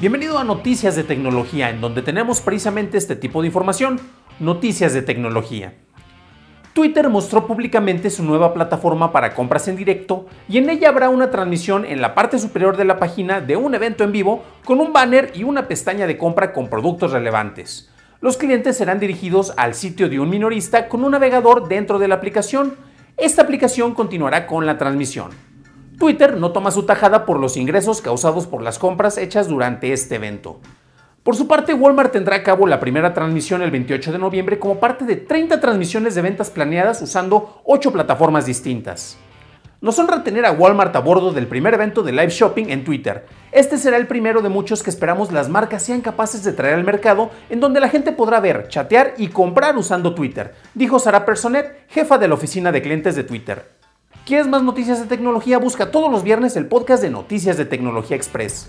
Bienvenido a Noticias de Tecnología, en donde tenemos precisamente este tipo de información, noticias de tecnología. Twitter mostró públicamente su nueva plataforma para compras en directo y en ella habrá una transmisión en la parte superior de la página de un evento en vivo con un banner y una pestaña de compra con productos relevantes. Los clientes serán dirigidos al sitio de un minorista con un navegador dentro de la aplicación. Esta aplicación continuará con la transmisión. Twitter no toma su tajada por los ingresos causados por las compras hechas durante este evento. Por su parte, Walmart tendrá a cabo la primera transmisión el 28 de noviembre como parte de 30 transmisiones de ventas planeadas usando 8 plataformas distintas. Nos honra tener a Walmart a bordo del primer evento de live shopping en Twitter. Este será el primero de muchos que esperamos las marcas sean capaces de traer al mercado, en donde la gente podrá ver, chatear y comprar usando Twitter, dijo Sara Personet, jefa de la oficina de clientes de Twitter. ¿Quieres más noticias de tecnología? Busca todos los viernes el podcast de Noticias de Tecnología Express.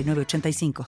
906985.